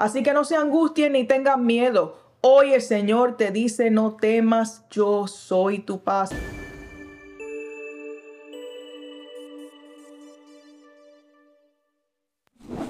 Así que no se angustien ni tengan miedo. Hoy el Señor te dice, no temas, yo soy tu paz.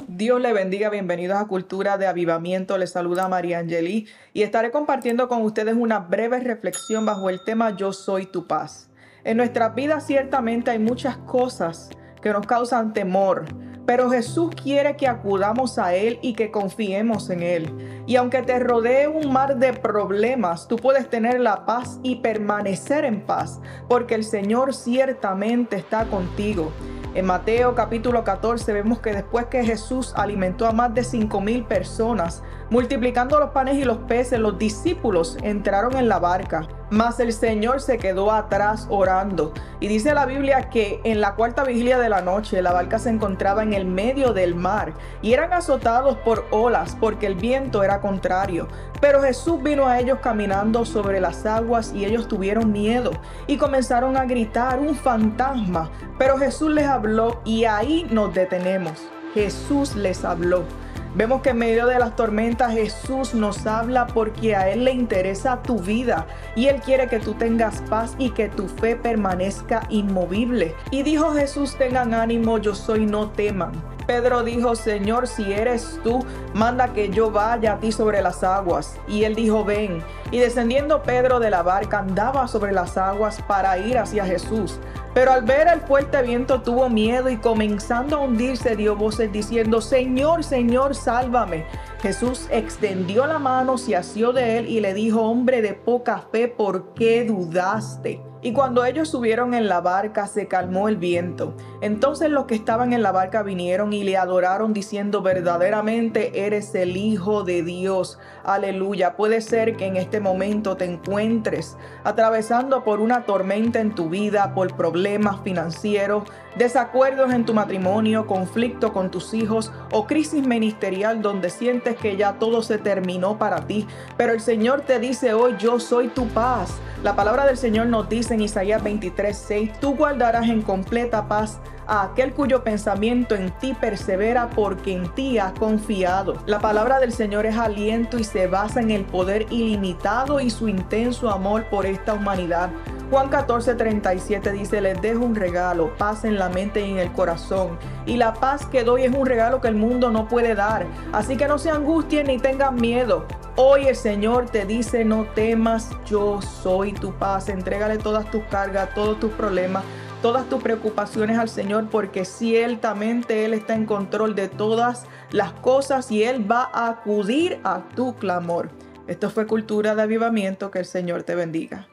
Dios le bendiga, bienvenidos a Cultura de Avivamiento. Les saluda María Angeli y estaré compartiendo con ustedes una breve reflexión bajo el tema Yo soy tu paz. En nuestras vidas ciertamente hay muchas cosas que nos causan temor, pero Jesús quiere que acudamos a Él y que confiemos en Él. Y aunque te rodee un mar de problemas, tú puedes tener la paz y permanecer en paz, porque el Señor ciertamente está contigo. En Mateo capítulo 14 vemos que después que Jesús alimentó a más de cinco mil personas, multiplicando los panes y los peces, los discípulos entraron en la barca, mas el Señor se quedó atrás orando. Y dice la Biblia que en la cuarta vigilia de la noche la barca se encontraba en el medio del mar y eran azotados por olas porque el viento era contrario. Pero Jesús vino a ellos caminando sobre las aguas y ellos tuvieron miedo y comenzaron a gritar un fantasma. Pero Jesús les habló y ahí nos detenemos. Jesús les habló. Vemos que en medio de las tormentas Jesús nos habla porque a Él le interesa tu vida y Él quiere que tú tengas paz y que tu fe permanezca inmovible. Y dijo Jesús, tengan ánimo, yo soy, no teman. Pedro dijo, Señor, si eres tú, manda que yo vaya a ti sobre las aguas. Y él dijo, ven. Y descendiendo Pedro de la barca andaba sobre las aguas para ir hacia Jesús. Pero al ver el fuerte viento tuvo miedo y comenzando a hundirse dio voces diciendo, Señor, Señor, sálvame. Jesús extendió la mano, se asió de él y le dijo, hombre de poca fe, ¿por qué dudaste? Y cuando ellos subieron en la barca se calmó el viento. Entonces los que estaban en la barca vinieron y le adoraron diciendo verdaderamente eres el Hijo de Dios. Aleluya. Puede ser que en este momento te encuentres atravesando por una tormenta en tu vida, por problemas financieros, desacuerdos en tu matrimonio, conflicto con tus hijos o crisis ministerial donde sientes que ya todo se terminó para ti. Pero el Señor te dice hoy, yo soy tu paz. La palabra del Señor nos dice en Isaías 23, 6, tú guardarás en completa paz a aquel cuyo pensamiento en ti persevera porque en ti ha confiado. La palabra del Señor es aliento y se basa en el poder ilimitado y su intenso amor por esta humanidad. Juan 14, 37 dice, les dejo un regalo, paz en la mente y en el corazón. Y la paz que doy es un regalo que el mundo no puede dar. Así que no se angustien ni tengan miedo. Hoy el Señor te dice, no temas, yo soy tu paz. Entrégale todas tus cargas, todos tus problemas, todas tus preocupaciones al Señor, porque ciertamente Él está en control de todas las cosas y Él va a acudir a tu clamor. Esto fue Cultura de Avivamiento, que el Señor te bendiga.